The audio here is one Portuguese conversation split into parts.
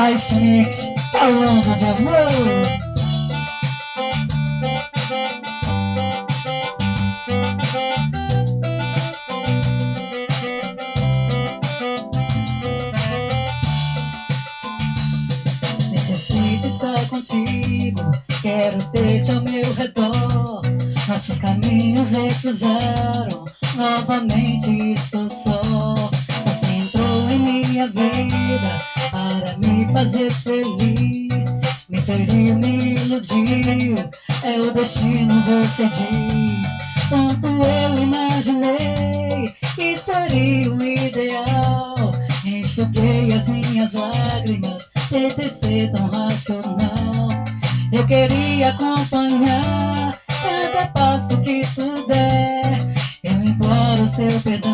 Spice Mix, falando de amor. Necessito estar contigo, quero ter-te ao meu redor. Nossos caminhos se cruzaram, novamente estou só. Feriu, me iludiu, é o destino, você diz. Tanto eu imaginei que seria o ideal. Enxuguei as minhas lágrimas, tentei ser tão racional. Eu queria acompanhar cada passo que tu der. Eu imploro seu perdão,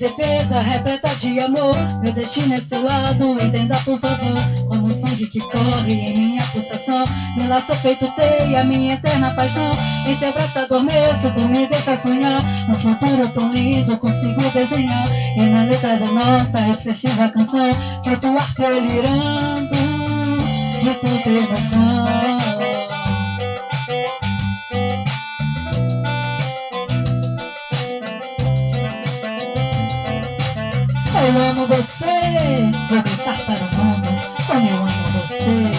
defesa, repleta de amor. Meu destino é seu lado, entenda por favor. Como o sangue que corre em minha pulsação. Me laço feito teia, minha eterna paixão. Em seu braço adormeço, tu me deixa sonhar. Um futuro tão lindo, consigo desenhar. E na letra da nossa expressiva canção, flutuar delirando de tanta emoção. Eu amo você, vou gritar para o mundo como eu amo você.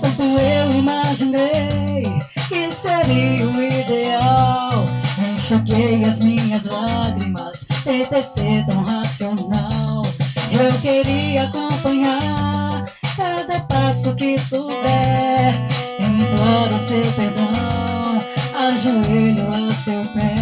Tanto eu imaginei que seria o ideal. Enxuguei as minhas lágrimas, tentei ser tão racional. Eu queria acompanhar cada passo que tu der. Seu perdão, ajoelho a seu pé.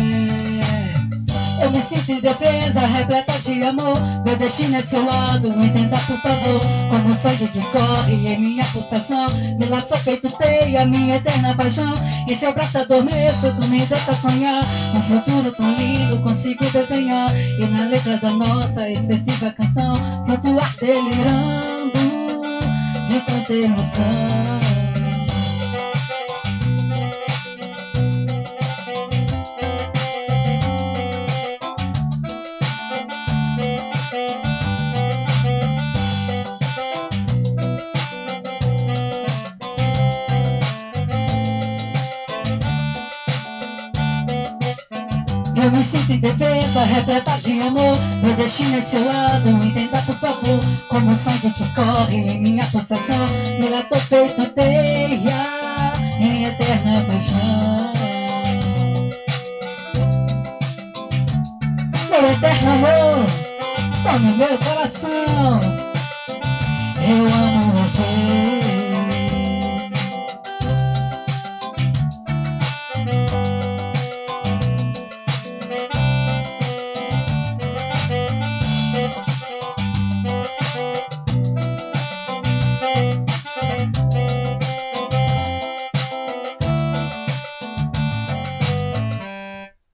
Eu me sinto indefesa, repleta de amor. Meu destino é seu lado, entenda por favor. Como o sangue que corre em minha pulsação. Me laçou feito teia, minha eterna paixão. Em seu braço adormeço, tu me deixa sonhar. Um futuro tão lindo, consigo desenhar. E na letra da nossa expressiva canção, flutuar delirando de tanta emoção. Eu me sinto indefesa, repleta de amor. Meu destino é seu lado, entenda por favor. Como o sangue que corre em minha pulsação. Lato feito teia, em eterna paixão. Meu eterno amor, toma o meu coração. Eu amo